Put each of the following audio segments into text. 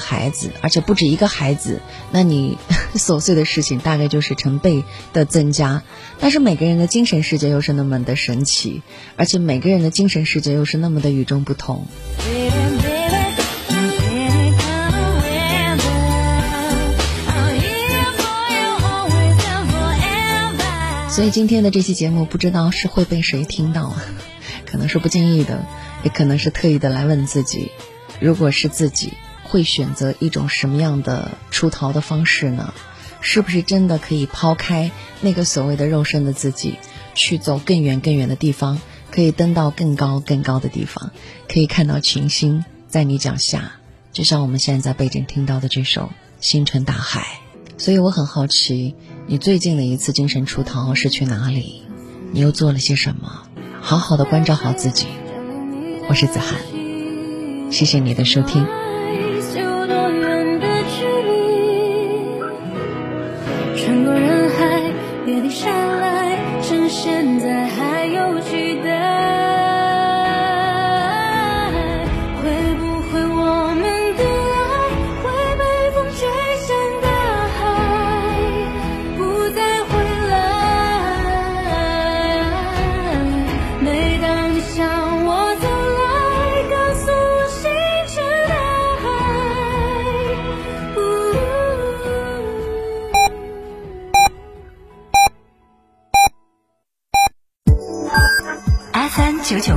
孩子，而且不止一个孩子，那你 琐碎的事情大概就是成倍的增加。但是每个人的精神世界又是那么的神奇，而且每个人的精神世界又是那么的与众不同。所以今天的这期节目，不知道是会被谁听到啊，可能是不经意的，也可能是特意的来问自己：如果是自己。会选择一种什么样的出逃的方式呢？是不是真的可以抛开那个所谓的肉身的自己，去走更远更远的地方，可以登到更高更高的地方，可以看到群星在你脚下，就像我们现在在背景听到的这首《星辰大海》。所以我很好奇，你最近的一次精神出逃是去哪里？你又做了些什么？好好的关照好自己。我是子涵，谢谢你的收听。留下来，趁现在还有期待。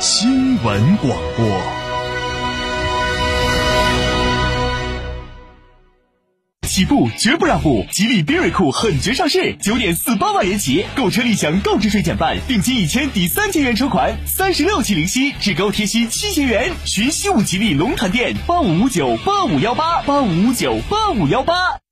新闻广播，起步绝不让步！吉利缤瑞酷狠绝上市，九点四八万元起，购车立享购置税减半，定金一千抵三千元车款，三十六期零息，至高贴息七千元。寻西武吉利龙潭店，八五五九八五幺八八五五九八五幺八。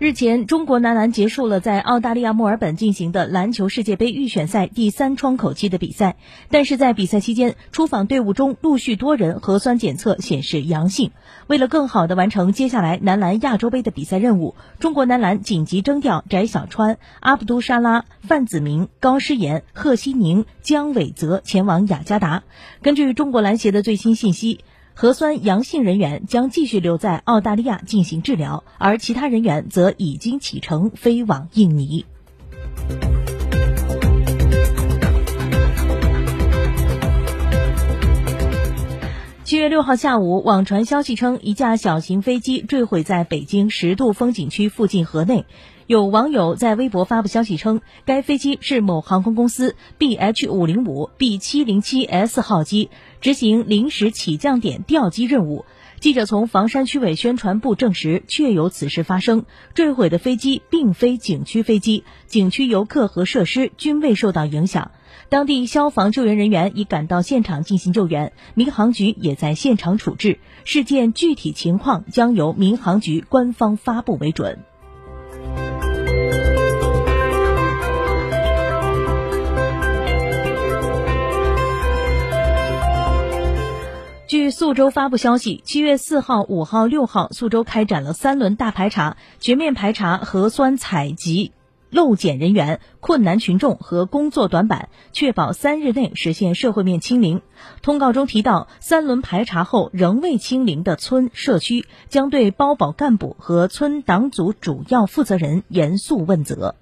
日前，中国男篮结束了在澳大利亚墨尔本进行的篮球世界杯预选赛第三窗口期的比赛，但是在比赛期间，出访队伍中陆续多人核酸检测显示阳性。为了更好地完成接下来男篮亚洲杯的比赛任务，中国男篮紧急征调翟小川、阿卜杜沙拉、范子铭、高诗岩、贺希宁、姜伟泽前往雅加达。根据中国篮协的最新信息。核酸阳性人员将继续留在澳大利亚进行治疗，而其他人员则已经启程飞往印尼。七月六号下午，网传消息称一架小型飞机坠毁在北京十渡风景区附近河内。有网友在微博发布消息称，该飞机是某航空公司 BH 五零五 B 七零七 S 号机执行临时起降点调机任务。记者从房山区委宣传部证实，确有此事发生。坠毁的飞机并非景区飞机，景区游客和设施均未受到影响。当地消防救援人员已赶到现场进行救援，民航局也在现场处置。事件具体情况将由民航局官方发布为准。宿州发布消息，七月四号、五号、六号，宿州开展了三轮大排查，全面排查核酸采集漏检人员、困难群众和工作短板，确保三日内实现社会面清零。通告中提到，三轮排查后仍未清零的村社区，将对包保干部和村党组主要负责人严肃问责。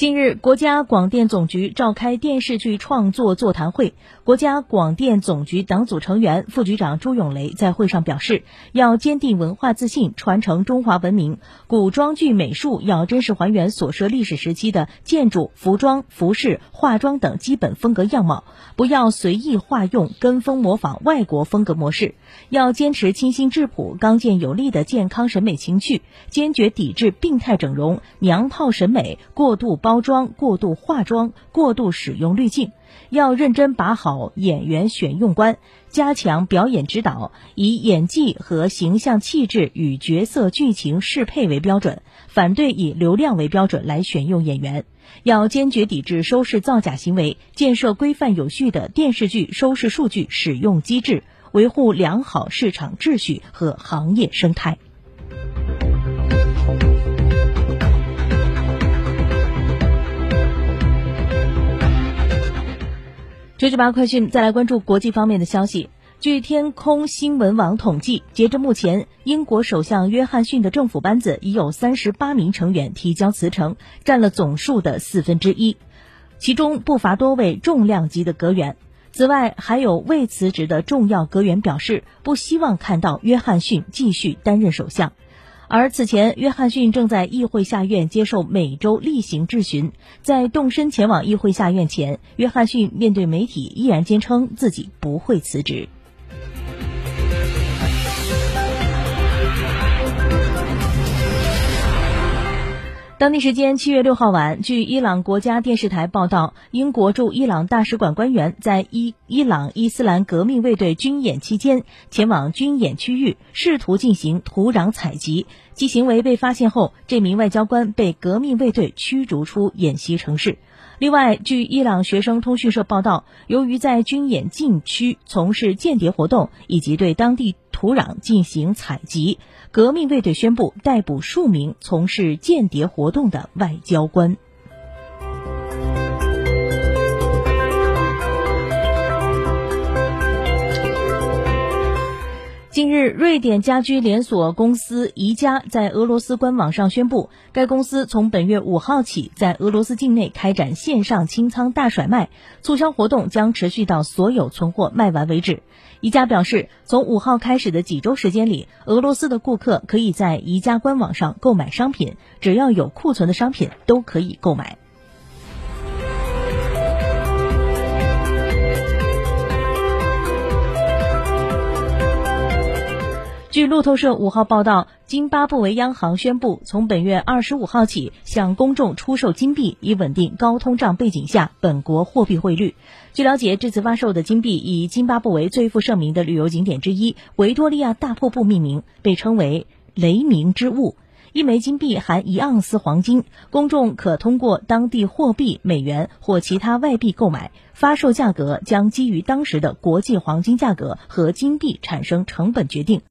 近日，国家广电总局召开电视剧创作座谈会。国家广电总局党组成员、副局长朱永雷在会上表示，要坚定文化自信，传承中华文明。古装剧美术要真实还原所涉历史时期的建筑、服装、服饰、化妆等基本风格样貌，不要随意化用、跟风模仿外国风格模式。要坚持清新质朴、刚健有力的健康审美情趣，坚决抵制病态整容、娘炮审美、过度包。包装过度化妆、过度使用滤镜，要认真把好演员选用关，加强表演指导，以演技和形象气质与角色剧情适配为标准，反对以流量为标准来选用演员。要坚决抵制收视造假行为，建设规范有序的电视剧收视数据使用机制，维护良好市场秩序和行业生态。九九八快讯，再来关注国际方面的消息。据天空新闻网统计，截至目前，英国首相约翰逊的政府班子已有三十八名成员提交辞呈，占了总数的四分之一，其中不乏多位重量级的阁员。此外，还有未辞职的重要阁员表示，不希望看到约翰逊继续担任首相。而此前，约翰逊正在议会下院接受每周例行质询。在动身前往议会下院前，约翰逊面对媒体依然坚称自己不会辞职。当地时间七月六号晚，据伊朗国家电视台报道，英国驻伊朗大使馆官员在伊伊朗伊斯兰革命卫队军演期间，前往军演区域，试图进行土壤采集，其行为被发现后，这名外交官被革命卫队驱逐出演习城市。另外，据伊朗学生通讯社报道，由于在军演禁区从事间谍活动以及对当地土壤进行采集。革命卫队宣布逮捕数名从事间谍活动的外交官。近日，瑞典家居连锁公司宜家在俄罗斯官网上宣布，该公司从本月五号起在俄罗斯境内开展线上清仓大甩卖，促销活动将持续到所有存货卖完为止。宜家表示，从五号开始的几周时间里，俄罗斯的顾客可以在宜家官网上购买商品，只要有库存的商品都可以购买。据路透社五号报道，津巴布韦央行宣布，从本月二十五号起向公众出售金币，以稳定高通胀背景下本国货币汇率。据了解，这次发售的金币以津巴布韦最负盛名的旅游景点之一维多利亚大瀑布命名，被称为“雷鸣之物”。一枚金币含一盎司黄金，公众可通过当地货币美元或其他外币购买。发售价格将基于当时的国际黄金价格和金币产生成本决定。